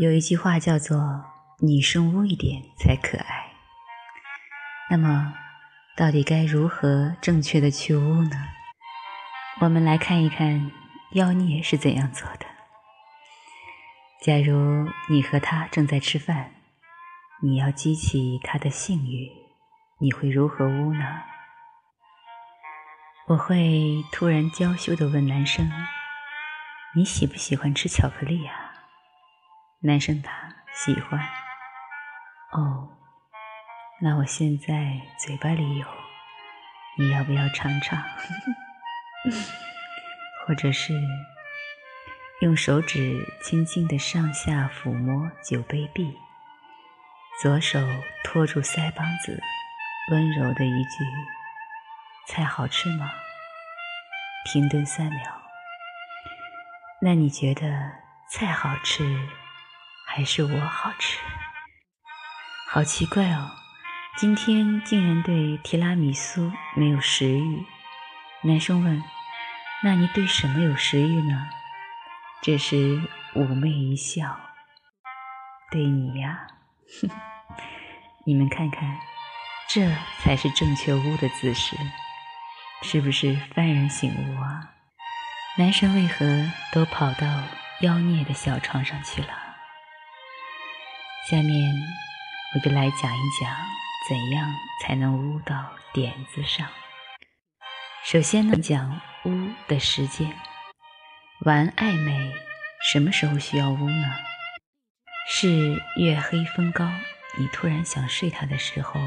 有一句话叫做“女生污一点才可爱”，那么到底该如何正确的去污呢？我们来看一看妖孽是怎样做的。假如你和他正在吃饭，你要激起他的性欲，你会如何污呢？我会突然娇羞地问男生：“你喜不喜欢吃巧克力呀？”男生答：“喜欢。”哦，那我现在嘴巴里有，你要不要尝尝？或者是用手指轻轻的上下抚摸酒杯壁，左手托住腮帮子，温柔的一句：“菜好吃吗？”停顿三秒，那你觉得菜好吃？还是我好吃，好奇怪哦！今天竟然对提拉米苏没有食欲。男生问：“那你对什么有食欲呢？”这时妩媚一笑：“对你呀。”你们看看，这才是正确屋的姿势，是不是幡然醒悟啊？男生为何都跑到妖孽的小床上去了？下面我就来讲一讲，怎样才能污到点子上。首先呢，讲污的时间。玩暧昧什么时候需要污呢？是月黑风高，你突然想睡他的时候，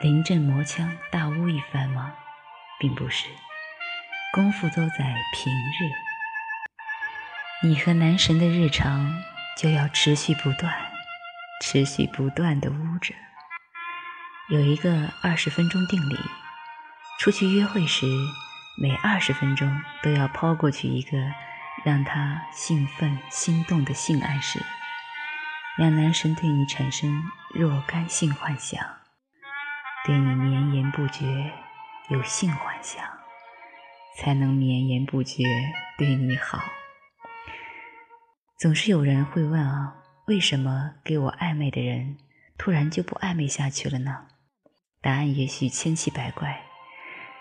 临阵磨枪大污一番吗？并不是，功夫都在平日。你和男神的日常就要持续不断。持续不断的污着，有一个二十分钟定理：出去约会时，每二十分钟都要抛过去一个让他兴奋心动的性暗示，让男神对你产生若干性幻想，对你绵延不绝有性幻想，才能绵延不绝对你好。总是有人会问啊。为什么给我暧昧的人突然就不暧昧下去了呢？答案也许千奇百怪，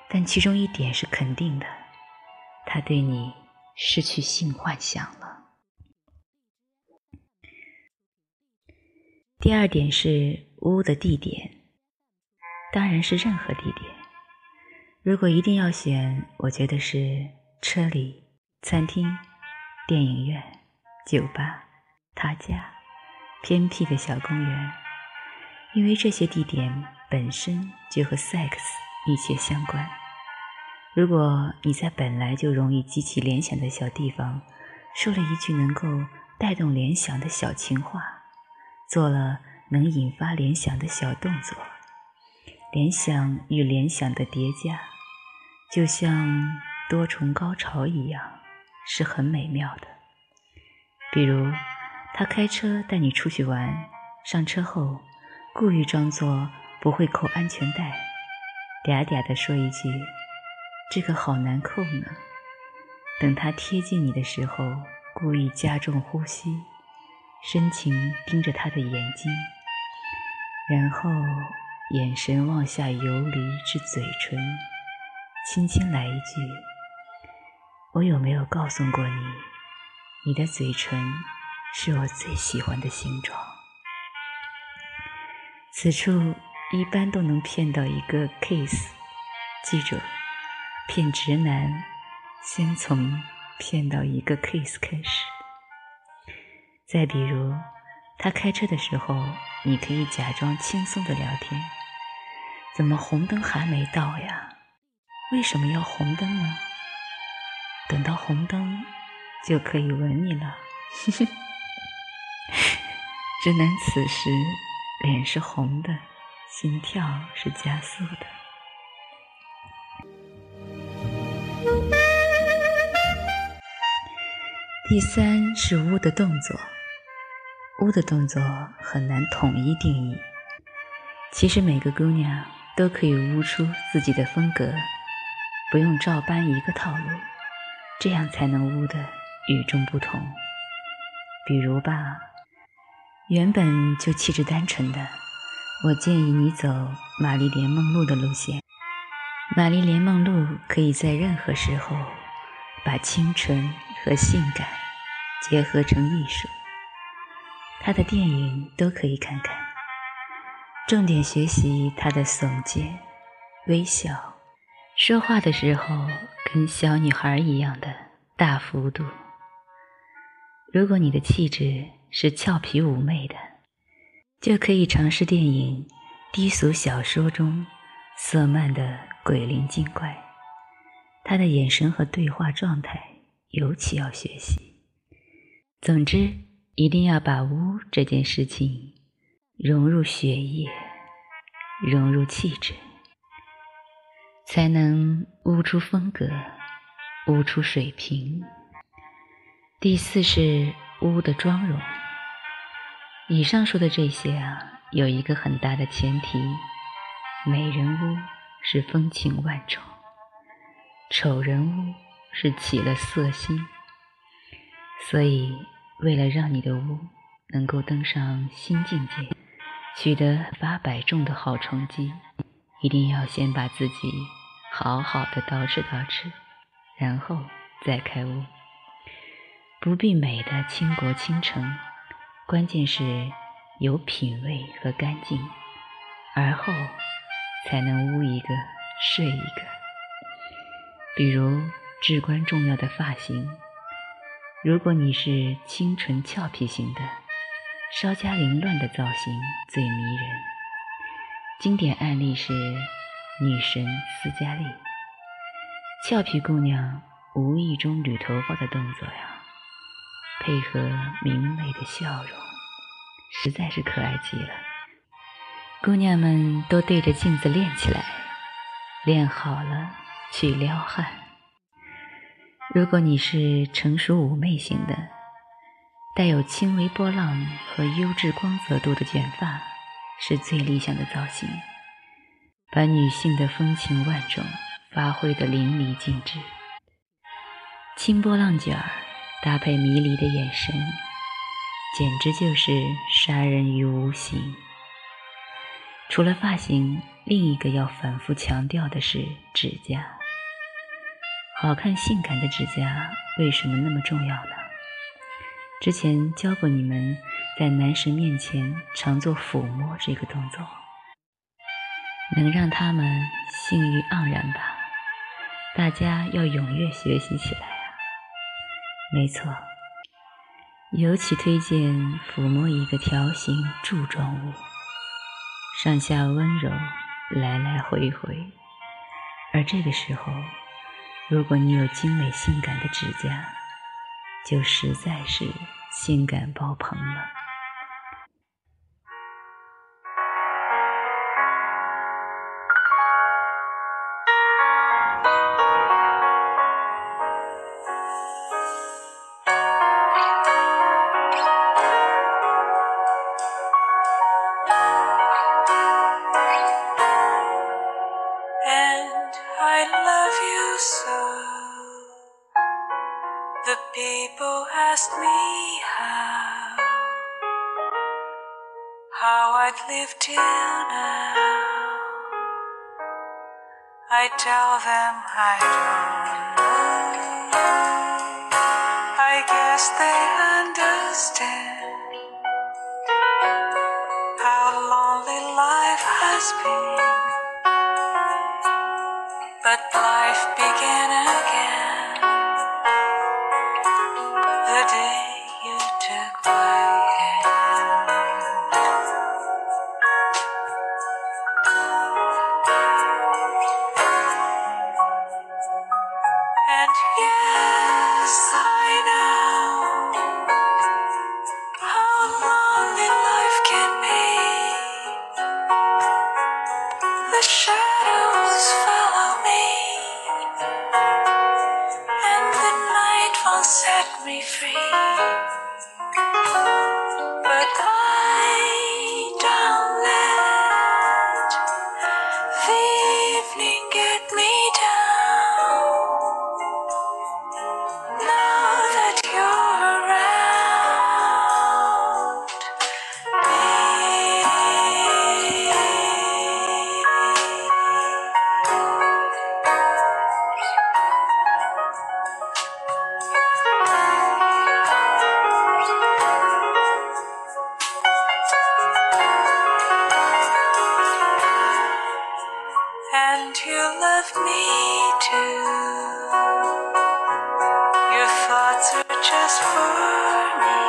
但其中一点是肯定的：他对你失去性幻想了。第二点是屋的地点，当然是任何地点。如果一定要选，我觉得是车里、餐厅、电影院、酒吧。他家偏僻的小公园，因为这些地点本身就和 sex 密切相关。如果你在本来就容易激起联想的小地方，说了一句能够带动联想的小情话，做了能引发联想的小动作，联想与联想的叠加，就像多重高潮一样，是很美妙的。比如。他开车带你出去玩，上车后故意装作不会扣安全带，嗲嗲地说一句：“这个好难扣呢。”等他贴近你的时候，故意加重呼吸，深情盯着他的眼睛，然后眼神往下游离至嘴唇，轻轻来一句：“我有没有告诉过你，你的嘴唇？”是我最喜欢的形状。此处一般都能骗到一个 case，记住，骗直男先从骗到一个 case 开始。再比如，他开车的时候，你可以假装轻松的聊天。怎么红灯还没到呀？为什么要红灯呢？等到红灯就可以吻你了。直男此时脸是红的，心跳是加速的。第三是污的动作，污的动作很难统一定义。其实每个姑娘都可以污出自己的风格，不用照搬一个套路，这样才能污的与众不同。比如吧。原本就气质单纯的，我建议你走玛丽莲梦露的路线。玛丽莲梦露可以在任何时候把清纯和性感结合成艺术，她的电影都可以看看，重点学习她的耸肩、微笑，说话的时候跟小女孩一样的大幅度。如果你的气质，是俏皮妩媚的，就可以尝试电影低俗小说中色曼的鬼灵精怪。他的眼神和对话状态尤其要学习。总之，一定要把污这件事情融入血液，融入气质，才能污出风格，污出水平。第四是污的妆容。以上说的这些啊，有一个很大的前提：美人屋是风情万种，丑人屋是起了色心。所以，为了让你的屋能够登上新境界，取得八百中的好成绩，一定要先把自己好好的捯饬捯饬，然后再开屋。不必美的倾国倾城。关键是有品味和干净，而后才能污一个睡一个。比如至关重要的发型，如果你是清纯俏皮型的，稍加凌乱的造型最迷人。经典案例是女神斯嘉丽，俏皮姑娘无意中捋头发的动作呀。配合明媚的笑容，实在是可爱极了。姑娘们都对着镜子练起来，练好了去撩汉。如果你是成熟妩媚型的，带有轻微波浪和优质光泽度的卷发是最理想的造型，把女性的风情万种发挥得淋漓尽致。轻波浪卷儿。搭配迷离的眼神，简直就是杀人于无形。除了发型，另一个要反复强调的是指甲。好看性感的指甲为什么那么重要呢？之前教过你们，在男神面前常做抚摸这个动作，能让他们性欲盎然吧？大家要踊跃学习起来。没错，尤其推荐抚摸一个条形柱状物，上下温柔，来来回回。而这个时候，如果你有精美性感的指甲，就实在是性感爆棚了。Live till now. I tell them I don't know. I guess they understand how lonely life has been. But life began free. Love me too. Your thoughts are just for me.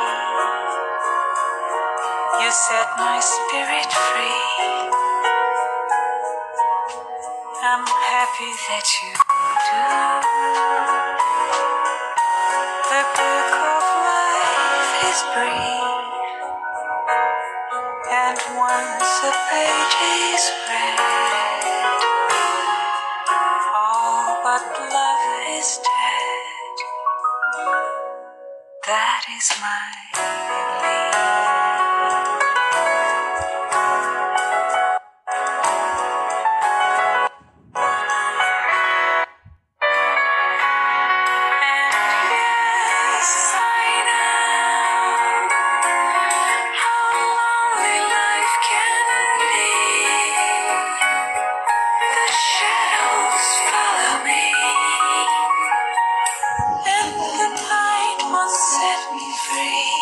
You set my spirit free. I'm happy that you do. The book of life is brief, and once a page is read, Smile. Free.